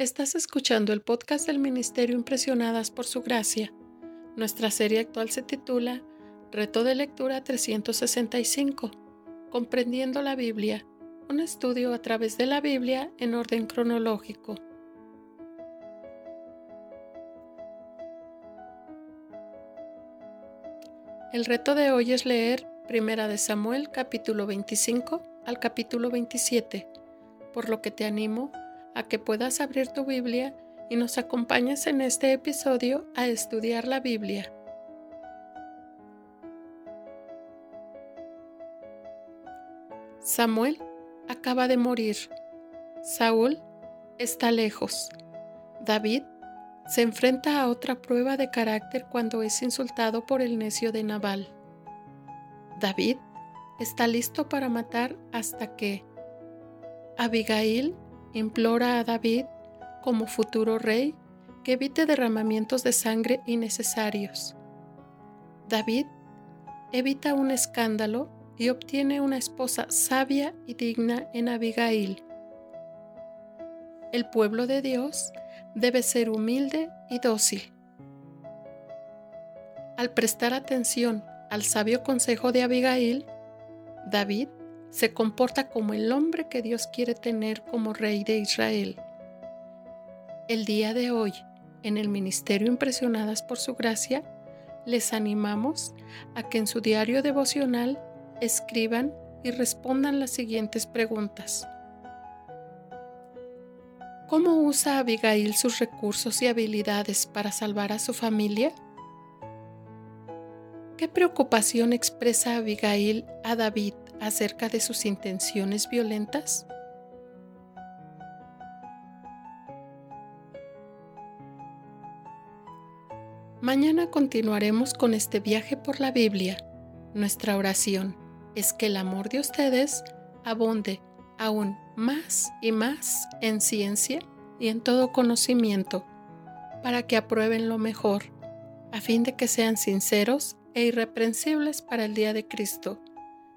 Estás escuchando el podcast del Ministerio Impresionadas por Su Gracia. Nuestra serie actual se titula Reto de Lectura 365, Comprendiendo la Biblia, un estudio a través de la Biblia en orden cronológico. El reto de hoy es leer Primera de Samuel capítulo 25 al capítulo 27, por lo que te animo a que puedas abrir tu Biblia y nos acompañes en este episodio a estudiar la Biblia. Samuel acaba de morir. Saúl está lejos. David se enfrenta a otra prueba de carácter cuando es insultado por el necio de Nabal. David está listo para matar hasta que Abigail implora a David, como futuro rey, que evite derramamientos de sangre innecesarios. David evita un escándalo y obtiene una esposa sabia y digna en Abigail. El pueblo de Dios debe ser humilde y dócil. Al prestar atención al sabio consejo de Abigail, David se comporta como el hombre que Dios quiere tener como rey de Israel. El día de hoy, en el Ministerio Impresionadas por Su Gracia, les animamos a que en su diario devocional escriban y respondan las siguientes preguntas. ¿Cómo usa Abigail sus recursos y habilidades para salvar a su familia? ¿Qué preocupación expresa Abigail a David acerca de sus intenciones violentas? Mañana continuaremos con este viaje por la Biblia. Nuestra oración es que el amor de ustedes abunde aún más y más en ciencia y en todo conocimiento, para que aprueben lo mejor, a fin de que sean sinceros e irreprensibles para el día de Cristo